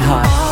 Hot. heart.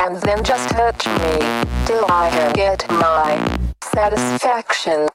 and then just touch me till I can get my satisfaction.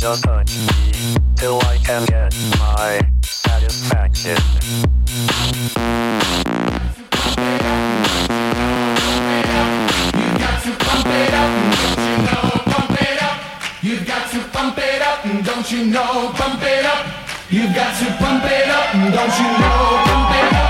just touch me till I can get my satisfaction. You got to pump it up, don't you know? Pump it up. You've got to pump it up, don't you know? Pump it up.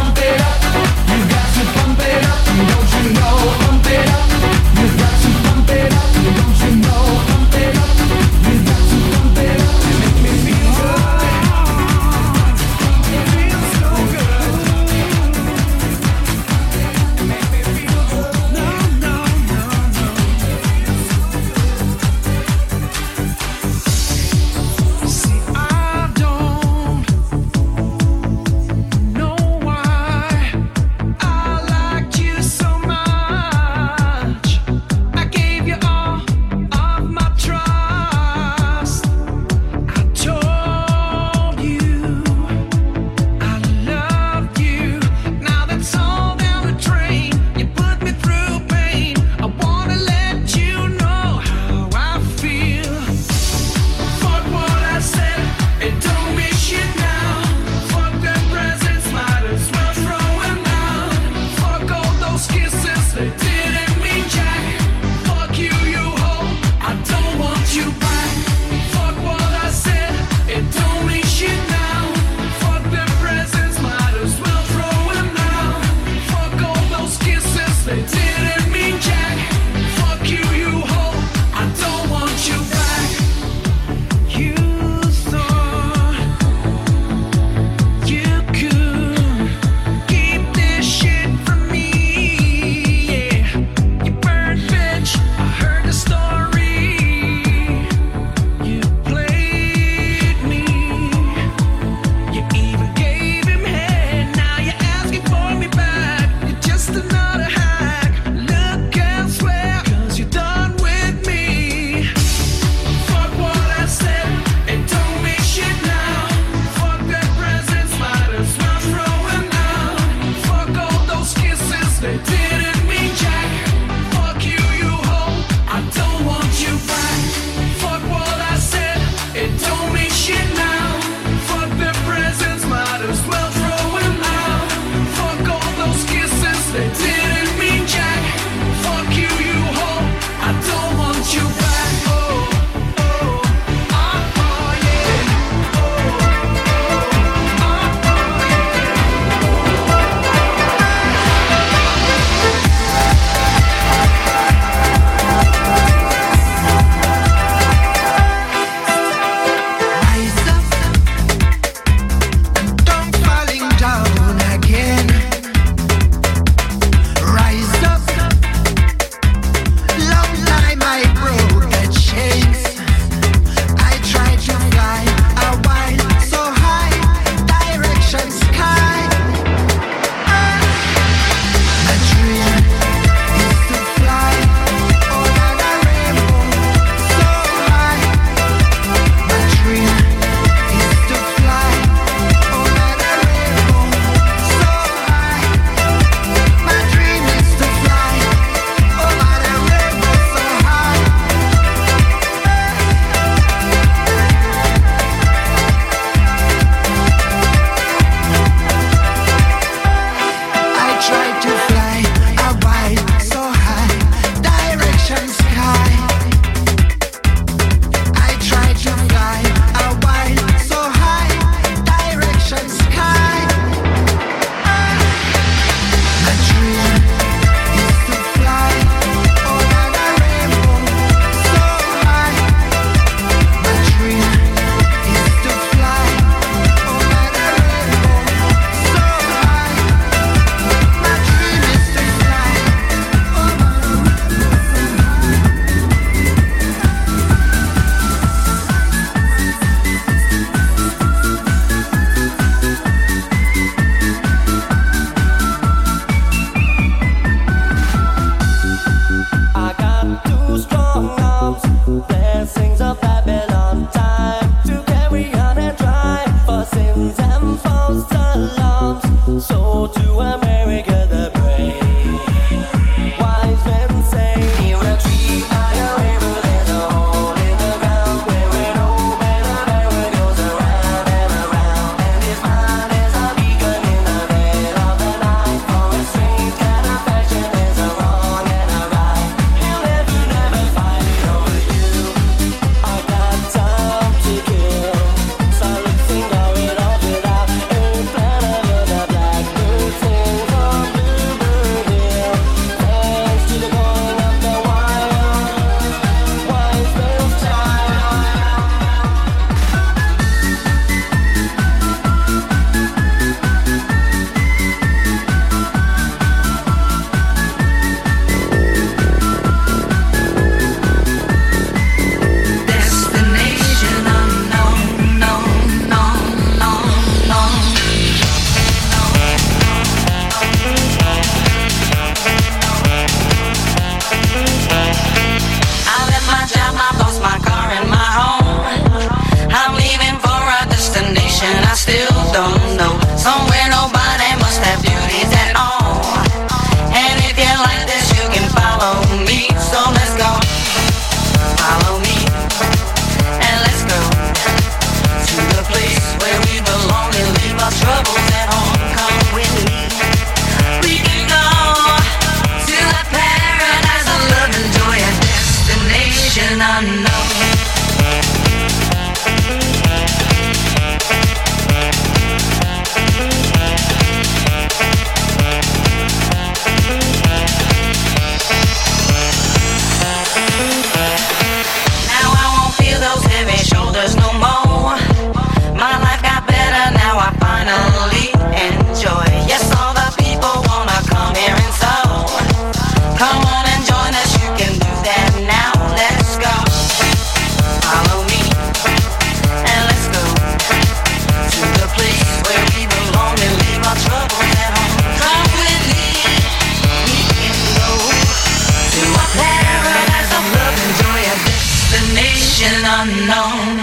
Destination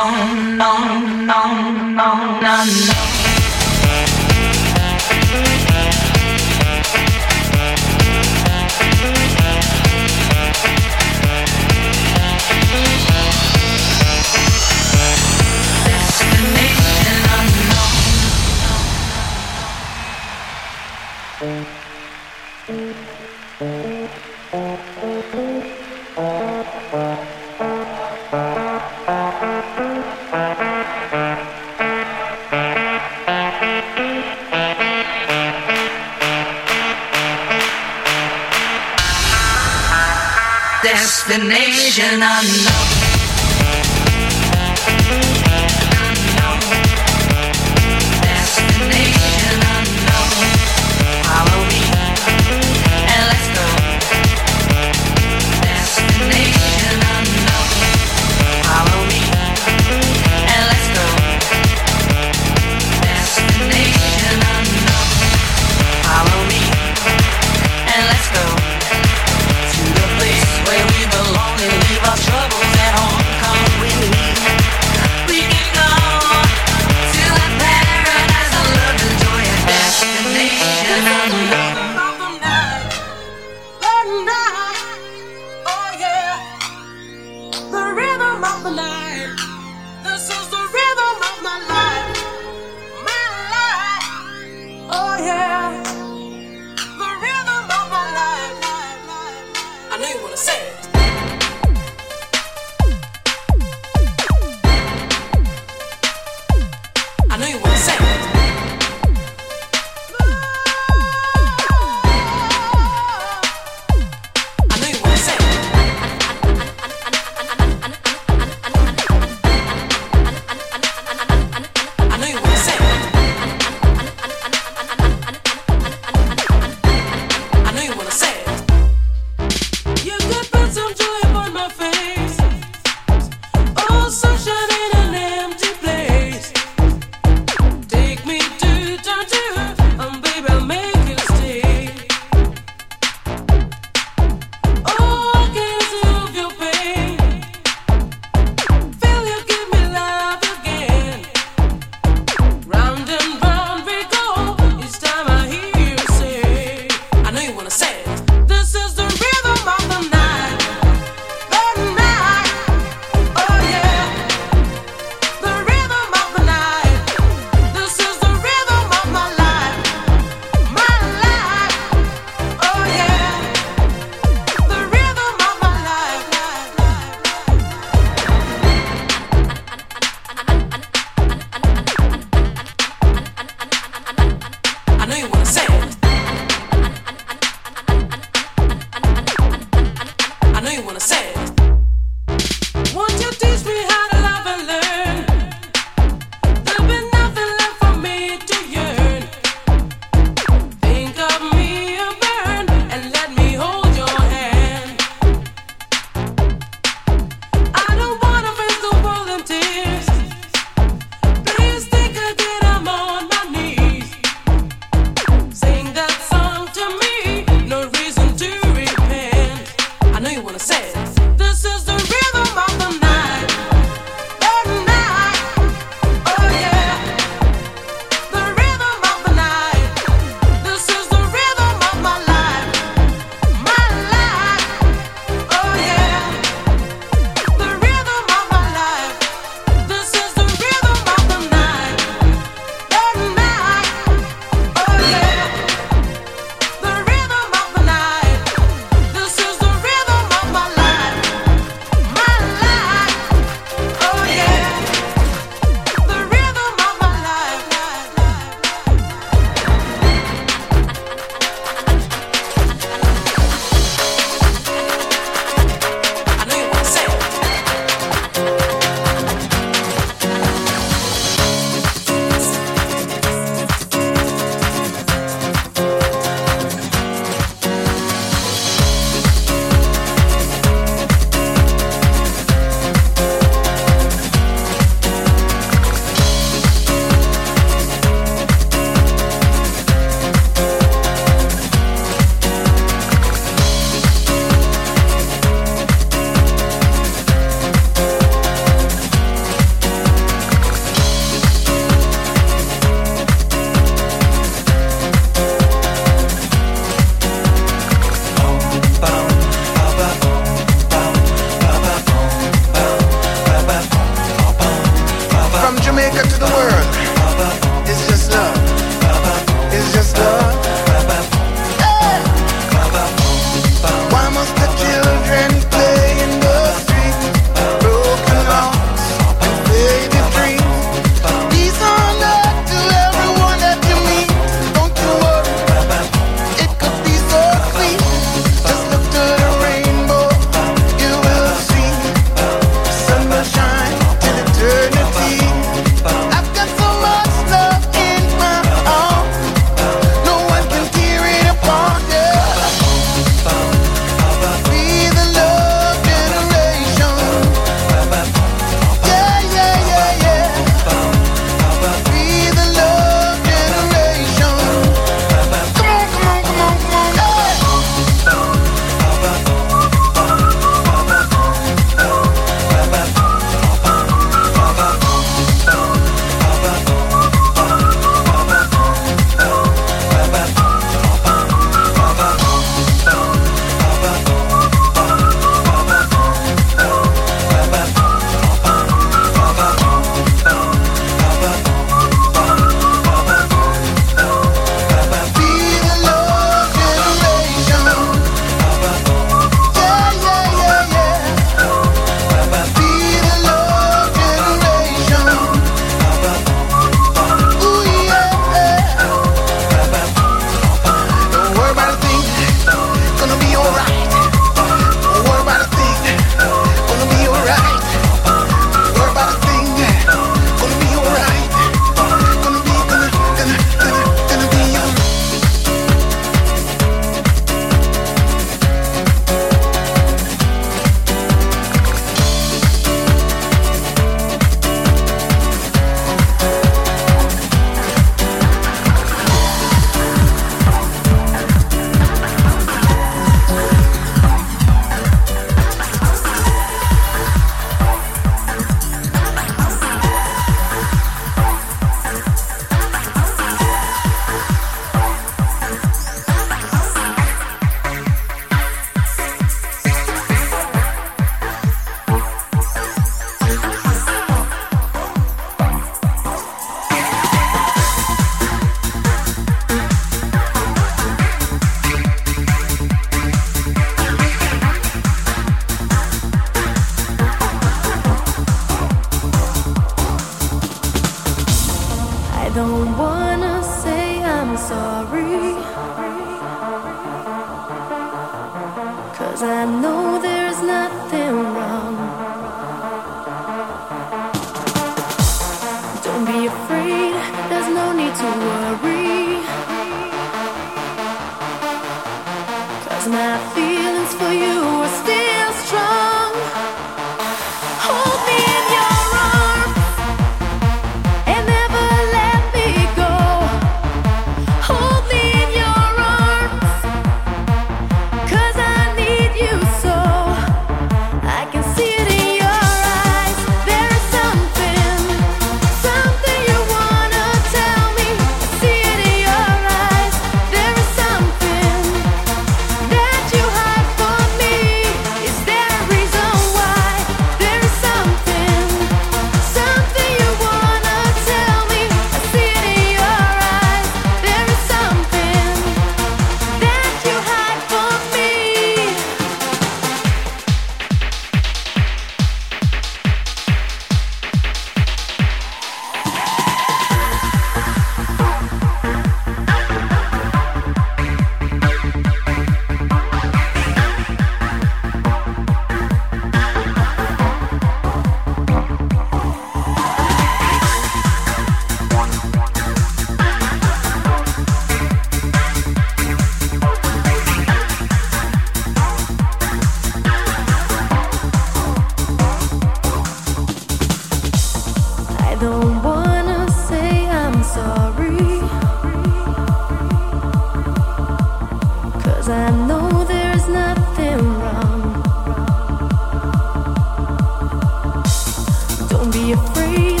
Hold me